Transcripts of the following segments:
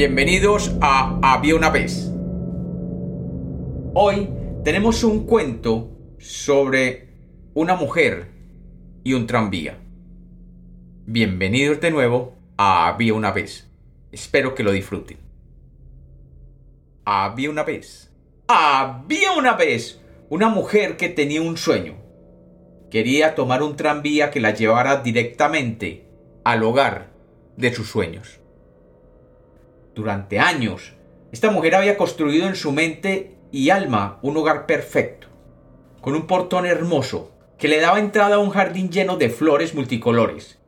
Bienvenidos a Había una vez. Hoy tenemos un cuento sobre una mujer y un tranvía. Bienvenidos de nuevo a Había una vez. Espero que lo disfruten. Había una vez. Había una vez una mujer que tenía un sueño. Quería tomar un tranvía que la llevara directamente al hogar de sus sueños. Durante años, esta mujer había construido en su mente y alma un hogar perfecto, con un portón hermoso que le daba entrada a un jardín lleno de flores multicolores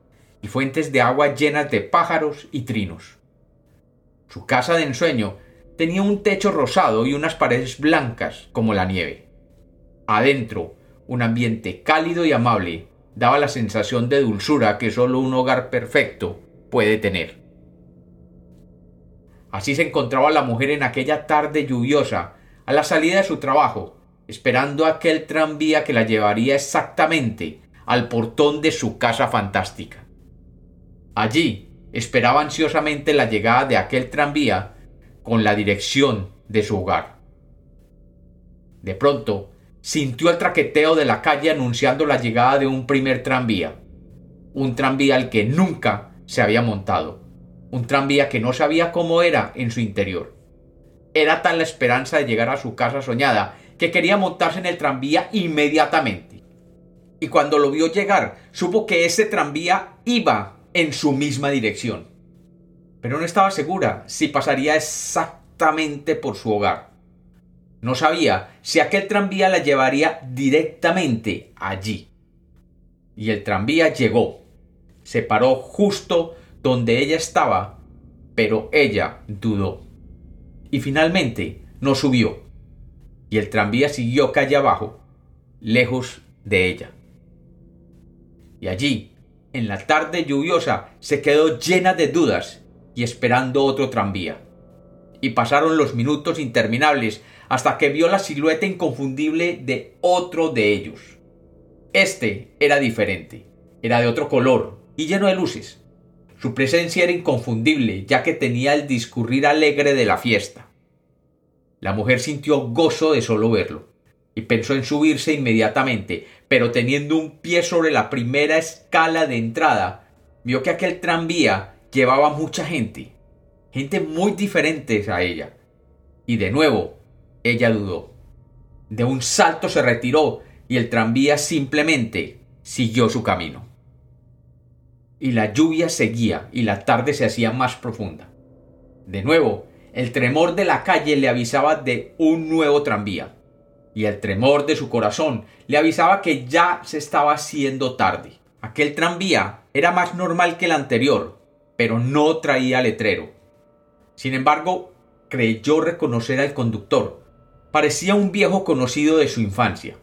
y fuentes de agua llenas de pájaros y trinos. Su casa de ensueño tenía un techo rosado y unas paredes blancas como la nieve. Adentro, un ambiente cálido y amable daba la sensación de dulzura que solo un hogar perfecto puede tener. Así se encontraba la mujer en aquella tarde lluviosa, a la salida de su trabajo, esperando aquel tranvía que la llevaría exactamente al portón de su casa fantástica. Allí esperaba ansiosamente la llegada de aquel tranvía con la dirección de su hogar. De pronto, sintió el traqueteo de la calle anunciando la llegada de un primer tranvía, un tranvía al que nunca se había montado un tranvía que no sabía cómo era en su interior. Era tal la esperanza de llegar a su casa soñada que quería montarse en el tranvía inmediatamente. Y cuando lo vio llegar, supo que ese tranvía iba en su misma dirección. Pero no estaba segura si pasaría exactamente por su hogar. No sabía si aquel tranvía la llevaría directamente allí. Y el tranvía llegó. Se paró justo donde ella estaba, pero ella dudó. Y finalmente no subió, y el tranvía siguió calle abajo, lejos de ella. Y allí, en la tarde lluviosa, se quedó llena de dudas y esperando otro tranvía. Y pasaron los minutos interminables hasta que vio la silueta inconfundible de otro de ellos. Este era diferente, era de otro color y lleno de luces. Su presencia era inconfundible, ya que tenía el discurrir alegre de la fiesta. La mujer sintió gozo de solo verlo, y pensó en subirse inmediatamente, pero teniendo un pie sobre la primera escala de entrada, vio que aquel tranvía llevaba mucha gente, gente muy diferente a ella. Y de nuevo, ella dudó. De un salto se retiró y el tranvía simplemente siguió su camino y la lluvia seguía y la tarde se hacía más profunda. De nuevo, el tremor de la calle le avisaba de un nuevo tranvía, y el tremor de su corazón le avisaba que ya se estaba haciendo tarde. Aquel tranvía era más normal que el anterior, pero no traía letrero. Sin embargo, creyó reconocer al conductor. Parecía un viejo conocido de su infancia.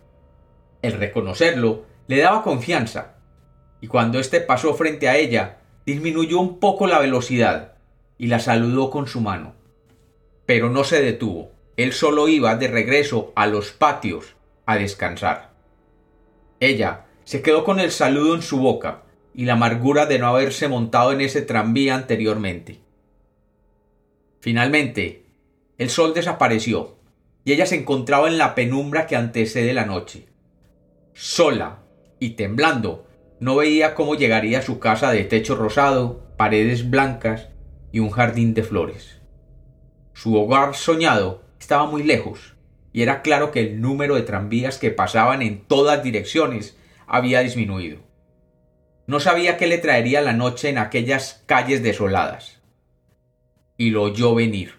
El reconocerlo le daba confianza y cuando éste pasó frente a ella, disminuyó un poco la velocidad y la saludó con su mano. Pero no se detuvo, él solo iba de regreso a los patios a descansar. Ella se quedó con el saludo en su boca y la amargura de no haberse montado en ese tranvía anteriormente. Finalmente, el sol desapareció y ella se encontraba en la penumbra que antecede la noche. Sola y temblando, no veía cómo llegaría a su casa de techo rosado, paredes blancas y un jardín de flores. Su hogar soñado estaba muy lejos, y era claro que el número de tranvías que pasaban en todas direcciones había disminuido. No sabía qué le traería la noche en aquellas calles desoladas. Y lo oyó venir.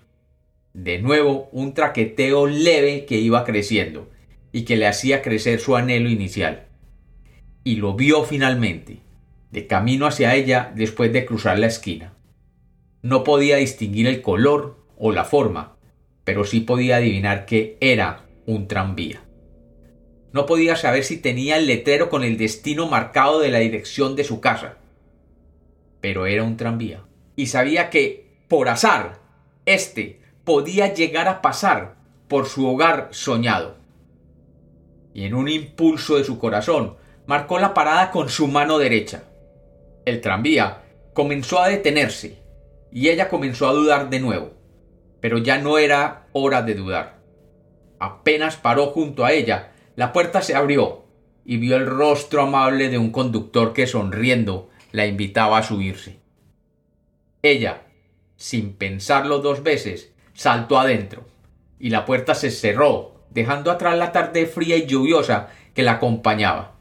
De nuevo un traqueteo leve que iba creciendo y que le hacía crecer su anhelo inicial y lo vio finalmente, de camino hacia ella después de cruzar la esquina. No podía distinguir el color o la forma, pero sí podía adivinar que era un tranvía. No podía saber si tenía el letrero con el destino marcado de la dirección de su casa, pero era un tranvía. Y sabía que, por azar, éste podía llegar a pasar por su hogar soñado. Y en un impulso de su corazón marcó la parada con su mano derecha. El tranvía comenzó a detenerse y ella comenzó a dudar de nuevo. Pero ya no era hora de dudar. Apenas paró junto a ella, la puerta se abrió y vio el rostro amable de un conductor que sonriendo la invitaba a subirse. Ella, sin pensarlo dos veces, saltó adentro, y la puerta se cerró, dejando atrás la tarde fría y lluviosa que la acompañaba.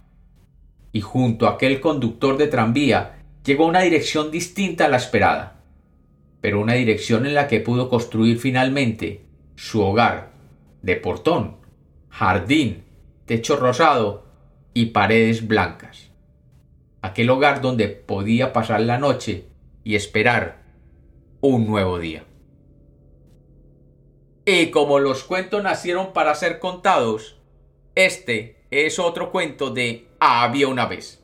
Y junto a aquel conductor de tranvía llegó a una dirección distinta a la esperada, pero una dirección en la que pudo construir finalmente su hogar, de portón, jardín, techo rosado y paredes blancas. Aquel hogar donde podía pasar la noche y esperar un nuevo día. Y como los cuentos nacieron para ser contados, este es otro cuento de Había una vez.